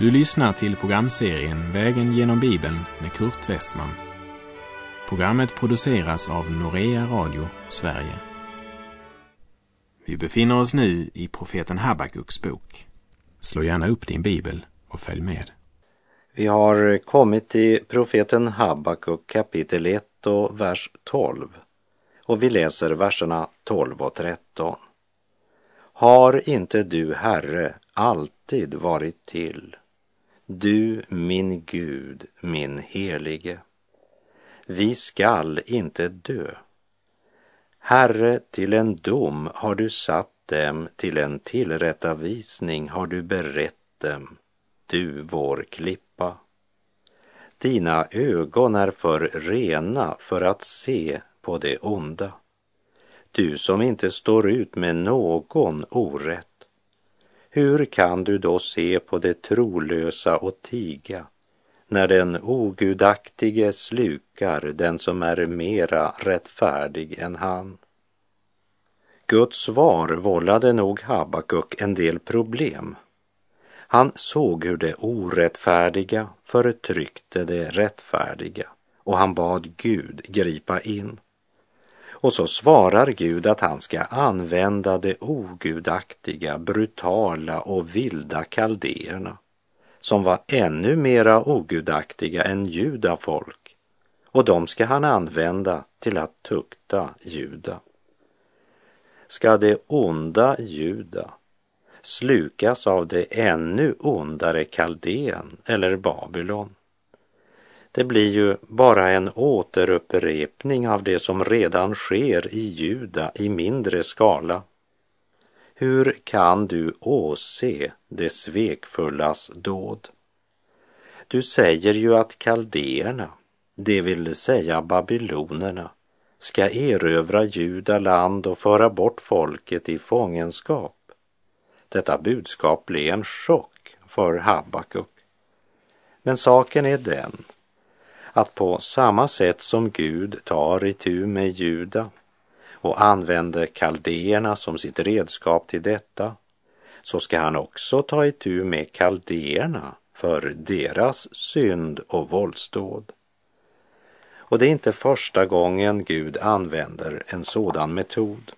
Du lyssnar till programserien Vägen genom Bibeln med Kurt Westman. Programmet produceras av Norea Radio Sverige. Vi befinner oss nu i profeten Habakuks bok. Slå gärna upp din bibel och följ med. Vi har kommit till profeten Habakuk kapitel 1 och vers 12 och vi läser verserna 12 och 13. Har inte du, Herre, alltid varit till? Du, min Gud, min helige. Vi skall inte dö. Herre, till en dom har du satt dem, till en tillrättavisning har du berett dem, du vår klippa. Dina ögon är för rena för att se på det onda. Du som inte står ut med någon orätt. Hur kan du då se på det trolösa och tiga när den ogudaktige slukar den som är mera rättfärdig än han? Guds svar vållade nog Habakuk en del problem. Han såg hur det orättfärdiga förtryckte det rättfärdiga och han bad Gud gripa in. Och så svarar Gud att han ska använda de ogudaktiga, brutala och vilda kaldéerna som var ännu mera ogudaktiga än judafolk och de ska han använda till att tukta Juda. Ska det onda Juda slukas av det ännu ondare Kaldén eller Babylon det blir ju bara en återupprepning av det som redan sker i Juda i mindre skala. Hur kan du åse det svekfullas dåd? Du säger ju att kaldéerna, det vill säga babylonerna, ska erövra Juda land och föra bort folket i fångenskap. Detta budskap blev en chock för Habakuk. Men saken är den att på samma sätt som Gud tar itu med Juda och använder kaldéerna som sitt redskap till detta, så ska han också ta itu med kaldéerna för deras synd och våldsdåd. Och det är inte första gången Gud använder en sådan metod.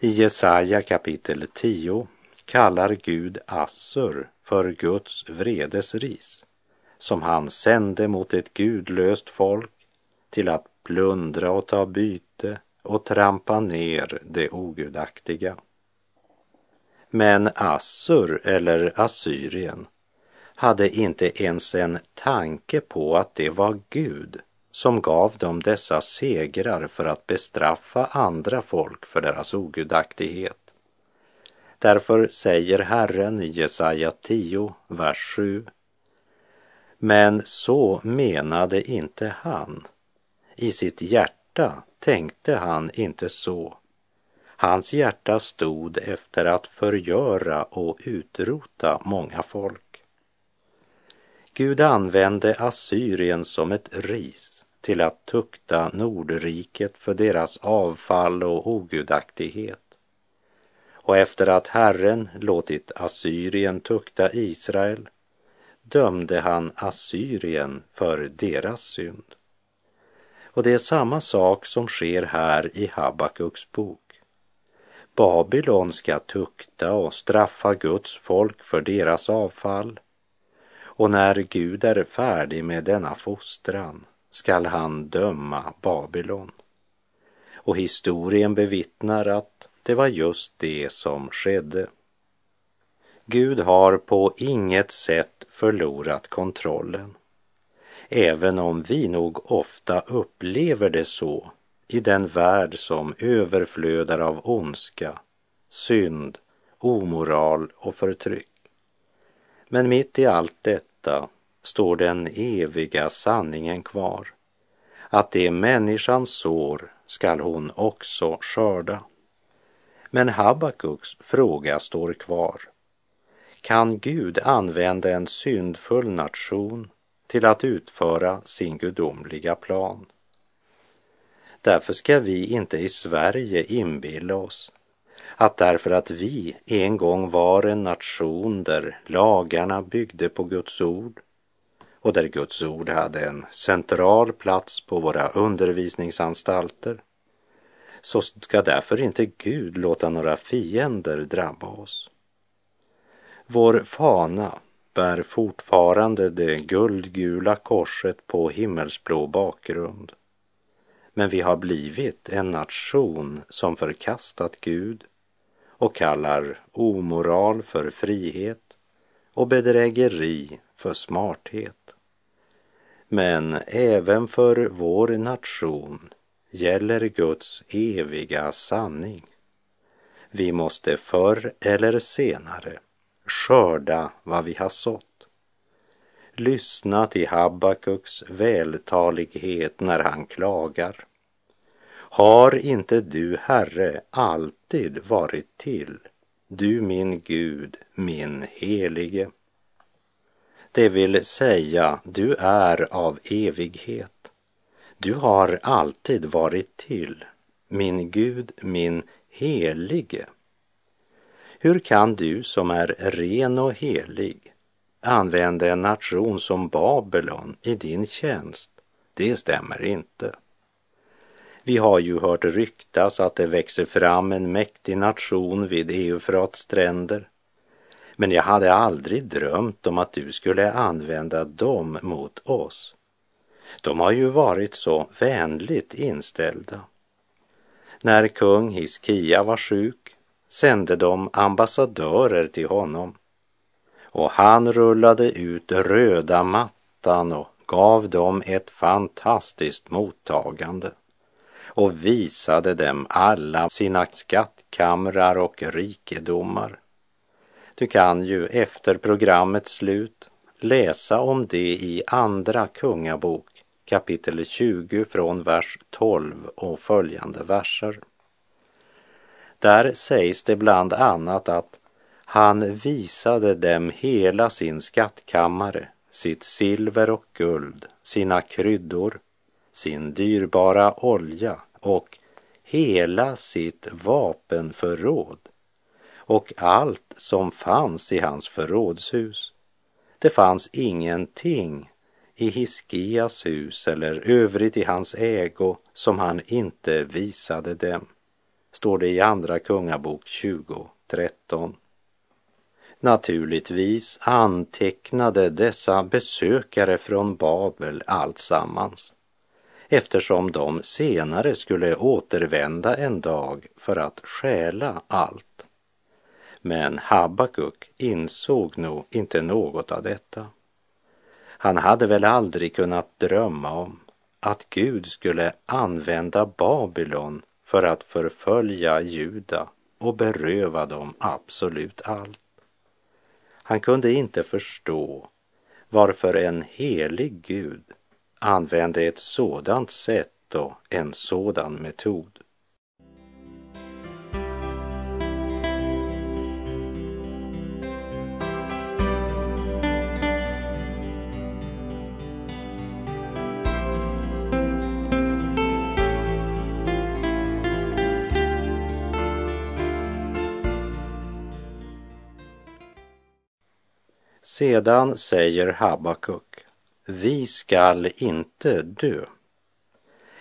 I Jesaja kapitel 10 kallar Gud Assur för Guds vredesris som han sände mot ett gudlöst folk till att plundra och ta byte och trampa ner det ogudaktiga. Men Assur eller Assyrien hade inte ens en tanke på att det var Gud som gav dem dessa segrar för att bestraffa andra folk för deras ogudaktighet. Därför säger Herren i Jesaja 10, vers 7 men så menade inte han. I sitt hjärta tänkte han inte så. Hans hjärta stod efter att förgöra och utrota många folk. Gud använde Assyrien som ett ris till att tukta Nordriket för deras avfall och ogudaktighet. Och efter att Herren låtit Assyrien tukta Israel dömde han Assyrien för deras synd. Och det är samma sak som sker här i Habakuks bok. Babylon ska tukta och straffa Guds folk för deras avfall. Och när Gud är färdig med denna fostran skall han döma Babylon. Och historien bevittnar att det var just det som skedde. Gud har på inget sätt förlorat kontrollen. Även om vi nog ofta upplever det så i den värld som överflödar av ondska, synd, omoral och förtryck. Men mitt i allt detta står den eviga sanningen kvar. Att det människan sår skall hon också skörda. Men Habakuks fråga står kvar kan Gud använda en syndfull nation till att utföra sin gudomliga plan. Därför ska vi inte i Sverige inbilla oss att därför att vi en gång var en nation där lagarna byggde på Guds ord och där Guds ord hade en central plats på våra undervisningsanstalter så ska därför inte Gud låta några fiender drabba oss. Vår fana bär fortfarande det guldgula korset på himmelsblå bakgrund. Men vi har blivit en nation som förkastat Gud och kallar omoral för frihet och bedrägeri för smarthet. Men även för vår nation gäller Guds eviga sanning. Vi måste förr eller senare skörda vad vi har sått. Lyssna till Habakuks vältalighet när han klagar. Har inte du, Herre, alltid varit till, du min Gud, min helige? Det vill säga, du är av evighet. Du har alltid varit till, min Gud, min helige. Hur kan du som är ren och helig använda en nation som Babylon i din tjänst? Det stämmer inte. Vi har ju hört ryktas att det växer fram en mäktig nation vid Eufrats stränder. Men jag hade aldrig drömt om att du skulle använda dem mot oss. De har ju varit så vänligt inställda. När kung Hiskia var sjuk sände de ambassadörer till honom och han rullade ut röda mattan och gav dem ett fantastiskt mottagande och visade dem alla sina skattkamrar och rikedomar. Du kan ju efter programmets slut läsa om det i Andra Kungabok kapitel 20 från vers 12 och följande verser. Där sägs det bland annat att han visade dem hela sin skattkammare, sitt silver och guld, sina kryddor, sin dyrbara olja och hela sitt vapenförråd och allt som fanns i hans förrådshus. Det fanns ingenting i Hiskias hus eller övrigt i hans ägo som han inte visade dem, står det i Andra Kungabok 20.13. Naturligtvis antecknade dessa besökare från Babel alltsammans eftersom de senare skulle återvända en dag för att stjäla allt. Men Habakuk insåg nog inte något av detta. Han hade väl aldrig kunnat drömma om att Gud skulle använda Babylon för att förfölja Juda och beröva dem absolut allt. Han kunde inte förstå varför en helig Gud använde ett sådant sätt och en sådan metod. Sedan säger Habakuk, vi skall inte dö.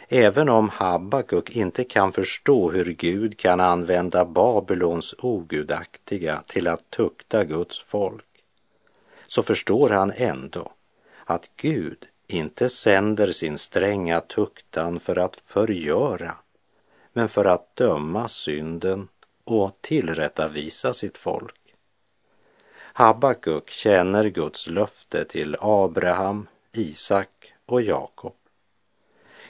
Även om Habakuk inte kan förstå hur Gud kan använda Babylons ogudaktiga till att tukta Guds folk, så förstår han ändå att Gud inte sänder sin stränga tuktan för att förgöra, men för att döma synden och tillrättavisa sitt folk. Habakuk känner Guds löfte till Abraham, Isak och Jakob.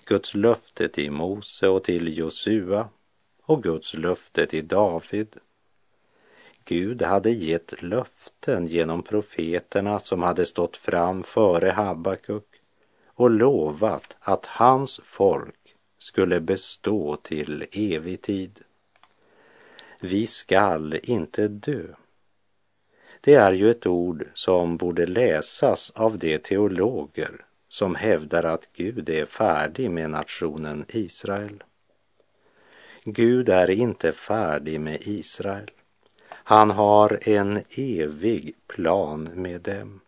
Guds löfte till Mose och till Josua och Guds löfte till David. Gud hade gett löften genom profeterna som hade stått fram före Habakuk och lovat att hans folk skulle bestå till evig tid. Vi skall inte dö. Det är ju ett ord som borde läsas av de teologer som hävdar att Gud är färdig med nationen Israel. Gud är inte färdig med Israel. Han har en evig plan med dem.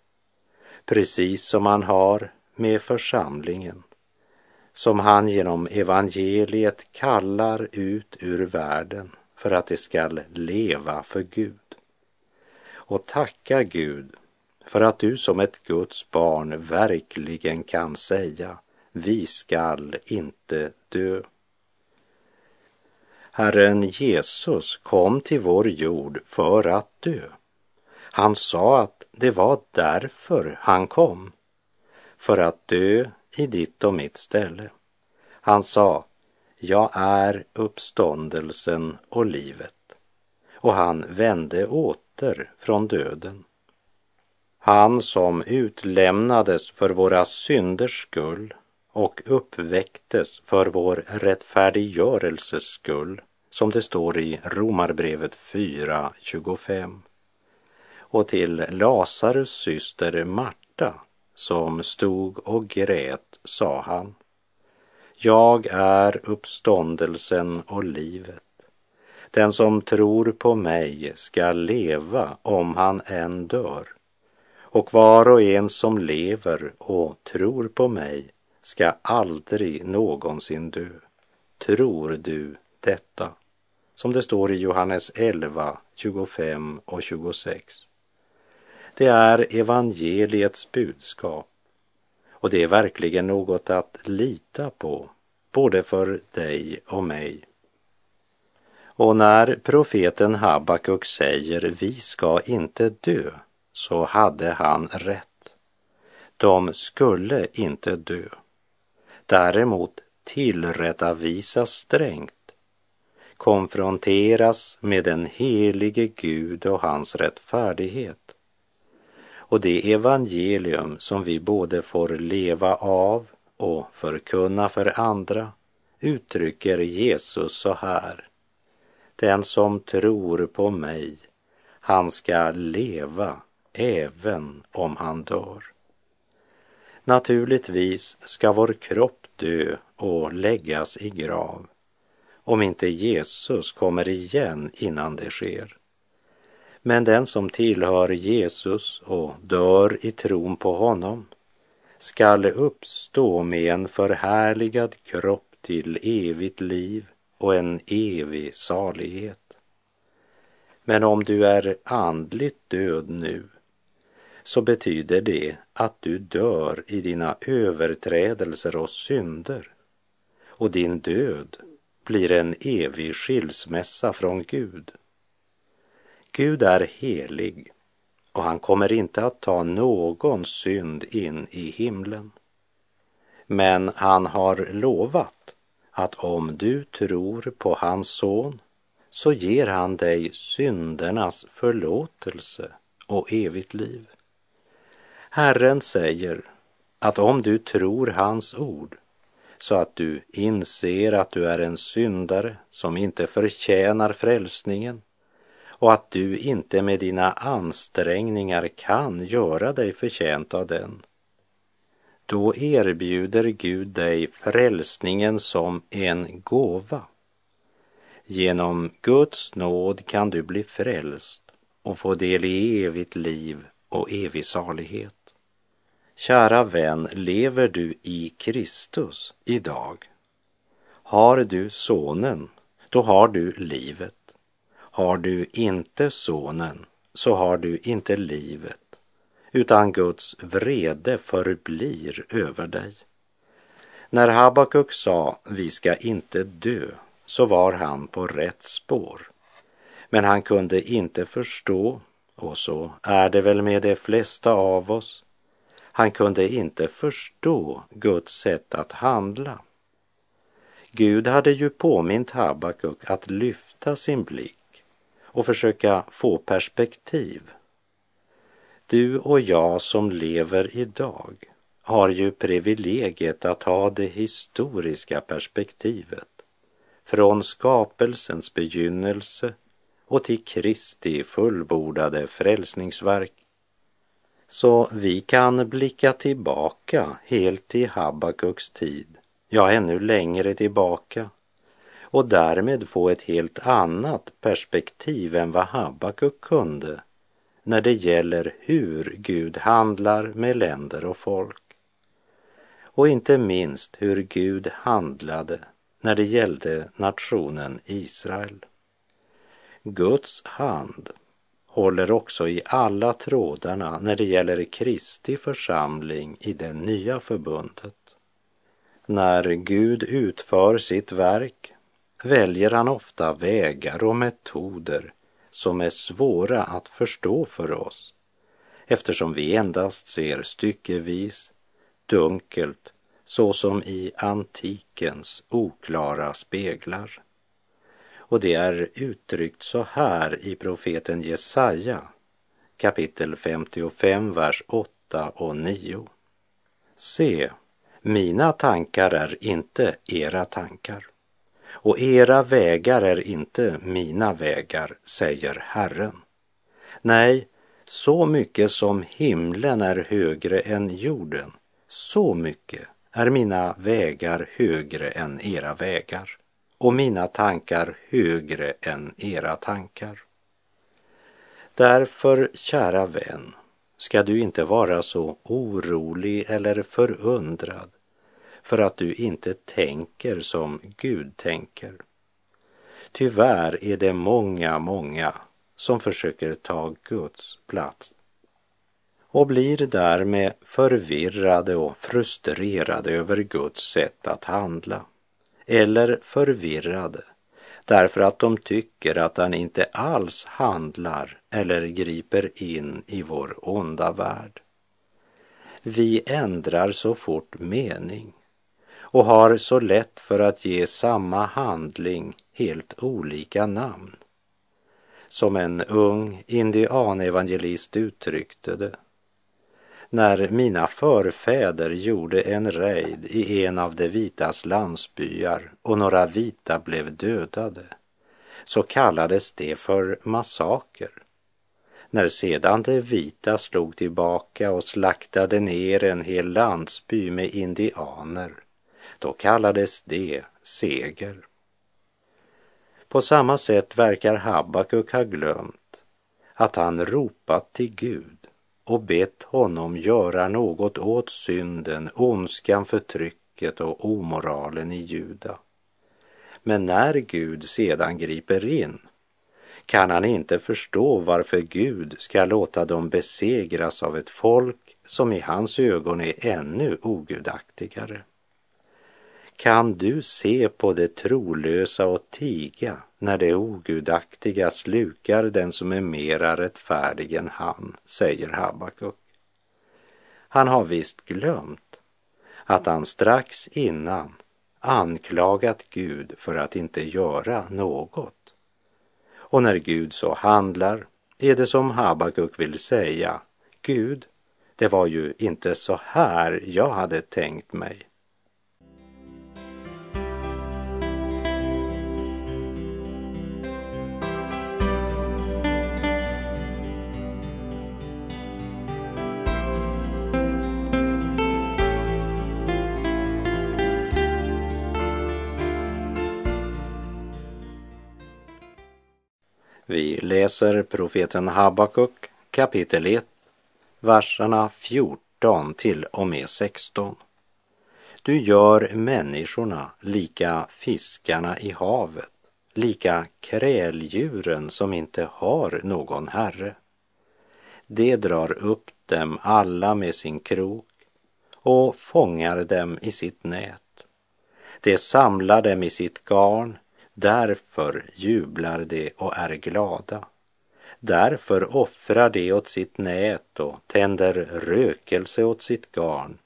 Precis som han har med församlingen. Som han genom evangeliet kallar ut ur världen för att de skall leva för Gud. Och tacka Gud för att du som ett Guds barn verkligen kan säga vi skall inte dö. Herren Jesus kom till vår jord för att dö. Han sa att det var därför han kom, för att dö i ditt och mitt ställe. Han sa, jag är uppståndelsen och livet. Och han vände åter från döden. Han som utlämnades för våra synders skull och uppväcktes för vår rättfärdiggörelses skull, som det står i Romarbrevet 4.25. Och till Lazarus syster Marta, som stod och grät, sa han, jag är uppståndelsen och livet. Den som tror på mig ska leva om han än dör. Och var och en som lever och tror på mig ska aldrig någonsin dö. Tror du detta? Som det står i Johannes 11, 25 och 26. Det är evangeliets budskap och det är verkligen något att lita på, både för dig och mig. Och när profeten Habakuk säger vi ska inte dö, så hade han rätt. De skulle inte dö. Däremot tillrättavisas strängt, konfronteras med den helige Gud och hans rättfärdighet. Och det evangelium som vi både får leva av och förkunna för andra uttrycker Jesus så här. Den som tror på mig, han ska leva även om han dör. Naturligtvis ska vår kropp dö och läggas i grav om inte Jesus kommer igen innan det sker. Men den som tillhör Jesus och dör i tron på honom skall uppstå med en förhärligad kropp till evigt liv och en evig salighet. Men om du är andligt död nu så betyder det att du dör i dina överträdelser och synder och din död blir en evig skilsmässa från Gud. Gud är helig och han kommer inte att ta någon synd in i himlen. Men han har lovat att om du tror på hans son så ger han dig syndernas förlåtelse och evigt liv. Herren säger att om du tror hans ord så att du inser att du är en syndare som inte förtjänar frälsningen och att du inte med dina ansträngningar kan göra dig förtjänt av den. Då erbjuder Gud dig frälsningen som en gåva. Genom Guds nåd kan du bli frälst och få del i evigt liv och evig salighet. Kära vän, lever du i Kristus idag? Har du Sonen, då har du livet. Har du inte Sonen, så har du inte livet, utan Guds vrede förblir över dig. När Habakuk sa vi ska inte dö, så var han på rätt spår. Men han kunde inte förstå, och så är det väl med de flesta av oss, han kunde inte förstå Guds sätt att handla. Gud hade ju påmint Habakuk att lyfta sin blick och försöka få perspektiv. Du och jag som lever idag har ju privilegiet att ha det historiska perspektivet. Från skapelsens begynnelse och till Kristi fullbordade frälsningsverk. Så vi kan blicka tillbaka helt till Habakuks tid, ja ännu längre tillbaka. Och därmed få ett helt annat perspektiv än vad Habakuk kunde när det gäller hur Gud handlar med länder och folk. Och inte minst hur Gud handlade när det gällde nationen Israel. Guds hand håller också i alla trådarna när det gäller Kristi församling i det nya förbundet. När Gud utför sitt verk väljer han ofta vägar och metoder som är svåra att förstå för oss eftersom vi endast ser styckevis, dunkelt, såsom i antikens oklara speglar. Och det är uttryckt så här i profeten Jesaja kapitel 55, vers 8 och 9. Se, mina tankar är inte era tankar och era vägar är inte mina vägar, säger Herren. Nej, så mycket som himlen är högre än jorden, så mycket är mina vägar högre än era vägar och mina tankar högre än era tankar. Därför, kära vän, ska du inte vara så orolig eller förundrad för att du inte tänker som Gud tänker. Tyvärr är det många, många som försöker ta Guds plats och blir därmed förvirrade och frustrerade över Guds sätt att handla. Eller förvirrade därför att de tycker att han inte alls handlar eller griper in i vår onda värld. Vi ändrar så fort mening och har så lätt för att ge samma handling helt olika namn. Som en ung indianevangelist uttryckte det. När mina förfäder gjorde en rejd i en av de vitas landsbyar och några vita blev dödade så kallades det för massaker. När sedan de vita slog tillbaka och slaktade ner en hel landsby med indianer då kallades det seger. På samma sätt verkar Habakuk ha glömt att han ropat till Gud och bett honom göra något åt synden, ondskan, förtrycket och omoralen i Juda. Men när Gud sedan griper in kan han inte förstå varför Gud ska låta dem besegras av ett folk som i hans ögon är ännu ogudaktigare. Kan du se på det trolösa och tiga när det ogudaktiga slukar den som är mera rättfärdig än han, säger Habakuk. Han har visst glömt att han strax innan anklagat Gud för att inte göra något. Och när Gud så handlar är det som Habakuk vill säga, Gud, det var ju inte så här jag hade tänkt mig. Vi läser profeten Habakuk kapitel 1, verserna 14 till och med 16. Du gör människorna lika fiskarna i havet, lika kräldjuren som inte har någon herre. Det drar upp dem alla med sin krok och fångar dem i sitt nät. Det samlar dem i sitt garn Därför jublar de och är glada. Därför offrar de åt sitt nät och tänder rökelse åt sitt garn.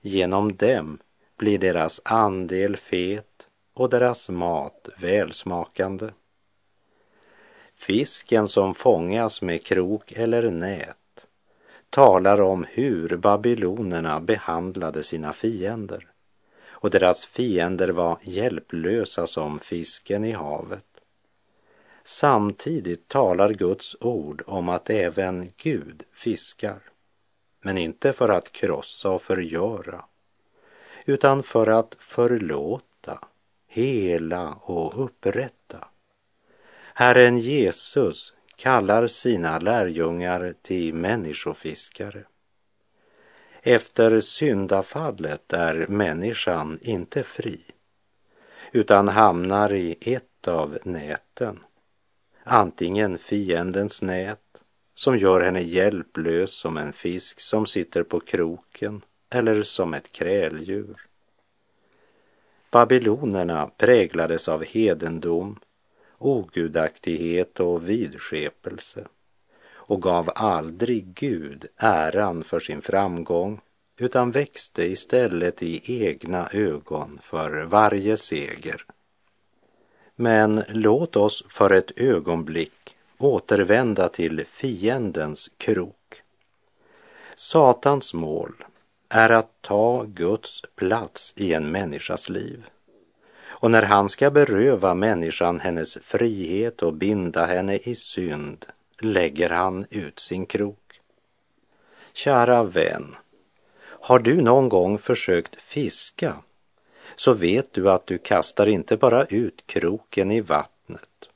Genom dem blir deras andel fet och deras mat välsmakande. Fisken som fångas med krok eller nät talar om hur babylonerna behandlade sina fiender och deras fiender var hjälplösa som fisken i havet. Samtidigt talar Guds ord om att även Gud fiskar, men inte för att krossa och förgöra, utan för att förlåta, hela och upprätta. Herren Jesus kallar sina lärjungar till människofiskare. Efter syndafallet är människan inte fri utan hamnar i ett av näten. Antingen fiendens nät som gör henne hjälplös som en fisk som sitter på kroken eller som ett kräldjur. Babylonerna präglades av hedendom, ogudaktighet och vidskepelse och gav aldrig Gud äran för sin framgång utan växte istället i egna ögon för varje seger. Men låt oss för ett ögonblick återvända till fiendens krok. Satans mål är att ta Guds plats i en människas liv. Och när han ska beröva människan hennes frihet och binda henne i synd lägger han ut sin krok. Kära vän, har du någon gång försökt fiska så vet du att du kastar inte bara ut kroken i vattnet.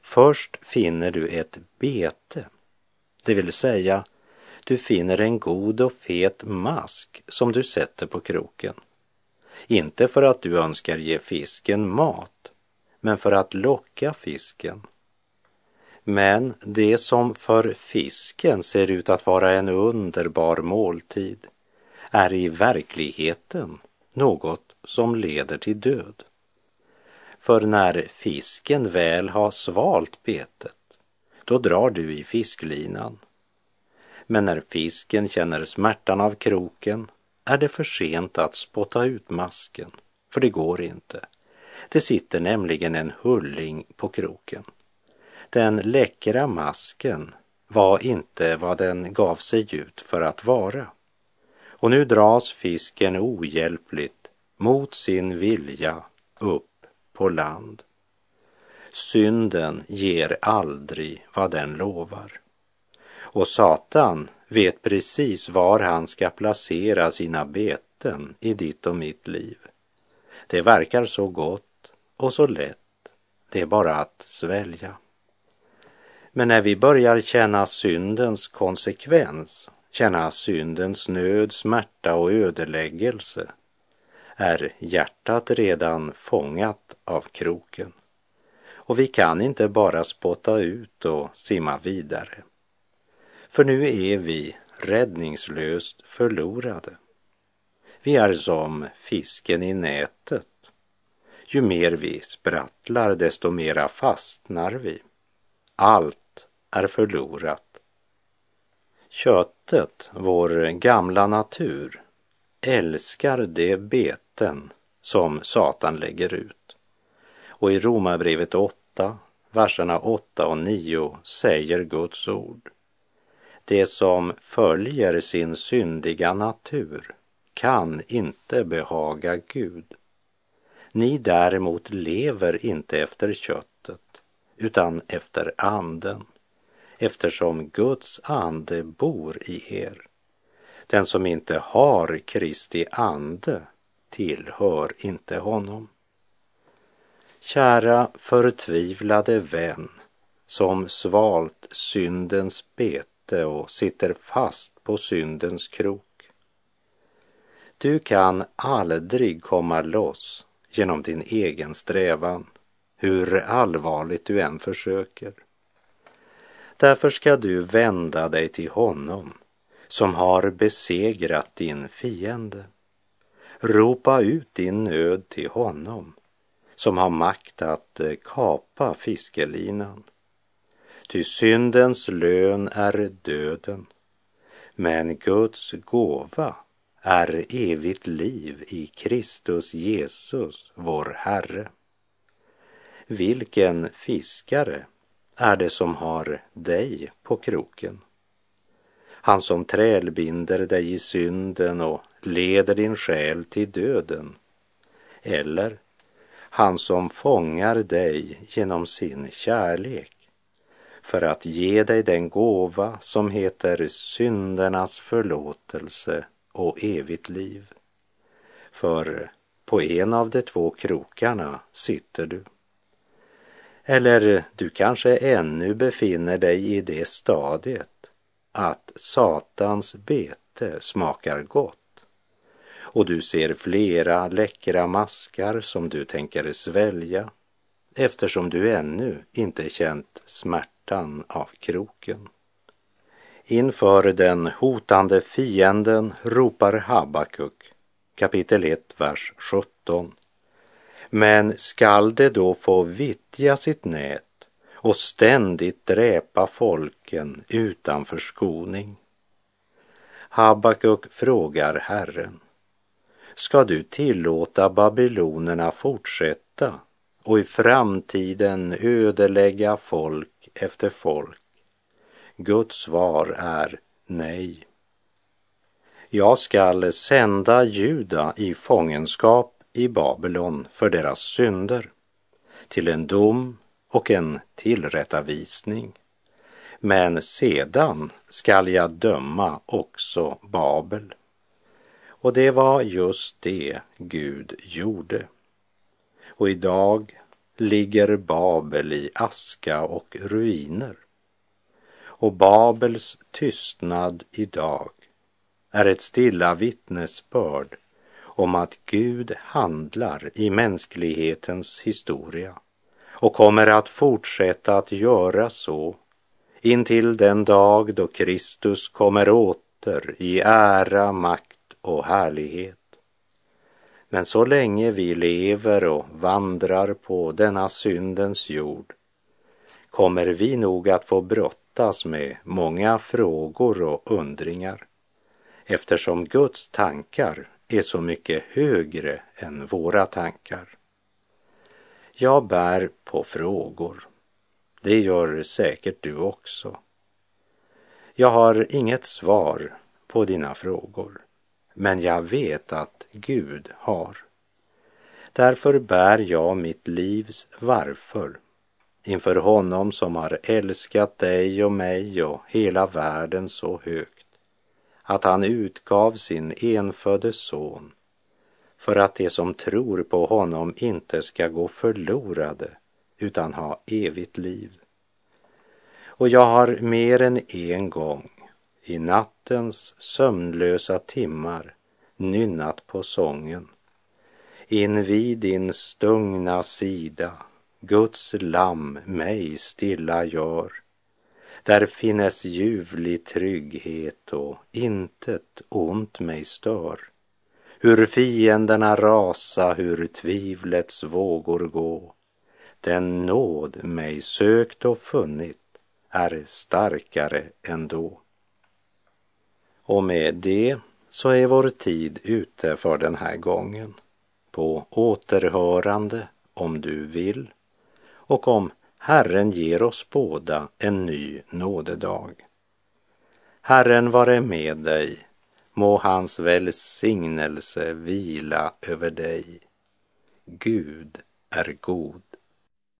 Först finner du ett bete, det vill säga du finner en god och fet mask som du sätter på kroken. Inte för att du önskar ge fisken mat, men för att locka fisken. Men det som för fisken ser ut att vara en underbar måltid är i verkligheten något som leder till död. För när fisken väl har svalt betet, då drar du i fisklinan. Men när fisken känner smärtan av kroken är det för sent att spotta ut masken, för det går inte. Det sitter nämligen en hulling på kroken. Den läckra masken var inte vad den gav sig ut för att vara. Och nu dras fisken ohjälpligt mot sin vilja upp på land. Synden ger aldrig vad den lovar. Och Satan vet precis var han ska placera sina beten i ditt och mitt liv. Det verkar så gott och så lätt. Det är bara att svälja. Men när vi börjar känna syndens konsekvens, känna syndens nöd, smärta och ödeläggelse, är hjärtat redan fångat av kroken. Och vi kan inte bara spotta ut och simma vidare. För nu är vi räddningslöst förlorade. Vi är som fisken i nätet. Ju mer vi sprattlar, desto mera fastnar vi. Allt är förlorat. Köttet, vår gamla natur, älskar de beten som Satan lägger ut. Och i Romarbrevet 8, verserna 8 och 9 säger Guds ord. Det som följer sin syndiga natur kan inte behaga Gud. Ni däremot lever inte efter köttet utan efter anden eftersom Guds ande bor i er. Den som inte har Kristi ande tillhör inte honom. Kära förtvivlade vän som svalt syndens bete och sitter fast på syndens krok. Du kan aldrig komma loss genom din egen strävan, hur allvarligt du än försöker. Därför ska du vända dig till honom som har besegrat din fiende. Ropa ut din nöd till honom som har makt att eh, kapa fiskelinan. Ty syndens lön är döden, men Guds gåva är evigt liv i Kristus Jesus, vår Herre. Vilken fiskare är det som har dig på kroken? Han som trälbinder dig i synden och leder din själ till döden. Eller han som fångar dig genom sin kärlek för att ge dig den gåva som heter syndernas förlåtelse och evigt liv. För på en av de två krokarna sitter du. Eller du kanske ännu befinner dig i det stadiet att Satans bete smakar gott och du ser flera läckra maskar som du tänker svälja eftersom du ännu inte känt smärtan av kroken. Inför den hotande fienden ropar Habakuk kapitel 1, vers 17. Men skall det då få vittja sitt nät och ständigt dräpa folken utan förskoning? Habakuk frågar Herren. Ska du tillåta babylonerna fortsätta och i framtiden ödelägga folk efter folk? Guds svar är nej. Jag skall sända Juda i fångenskap i Babylon för deras synder, till en dom och en tillrättavisning. Men sedan skall jag döma också Babel. Och det var just det Gud gjorde. Och idag ligger Babel i aska och ruiner. Och Babels tystnad idag är ett stilla vittnesbörd om att Gud handlar i mänsklighetens historia och kommer att fortsätta att göra så intill den dag då Kristus kommer åter i ära, makt och härlighet. Men så länge vi lever och vandrar på denna syndens jord kommer vi nog att få brottas med många frågor och undringar eftersom Guds tankar är så mycket högre än våra tankar. Jag bär på frågor. Det gör säkert du också. Jag har inget svar på dina frågor, men jag vet att Gud har. Därför bär jag mitt livs varför inför honom som har älskat dig och mig och hela världen så högt att han utgav sin enfödde son för att de som tror på honom inte ska gå förlorade utan ha evigt liv. Och jag har mer än en gång i nattens sömnlösa timmar nynnat på sången. Invid din stungna sida Guds lamm mig stilla gör där finnes ljuvlig trygghet och intet ont mig stör. Hur fienderna rasa, hur tvivlets vågor gå. Den nåd mig sökt och funnit är starkare ändå. Och med det så är vår tid ute för den här gången. På återhörande om du vill och om Herren ger oss båda en ny nådedag. Herren vare med dig, må hans välsignelse vila över dig. Gud är god.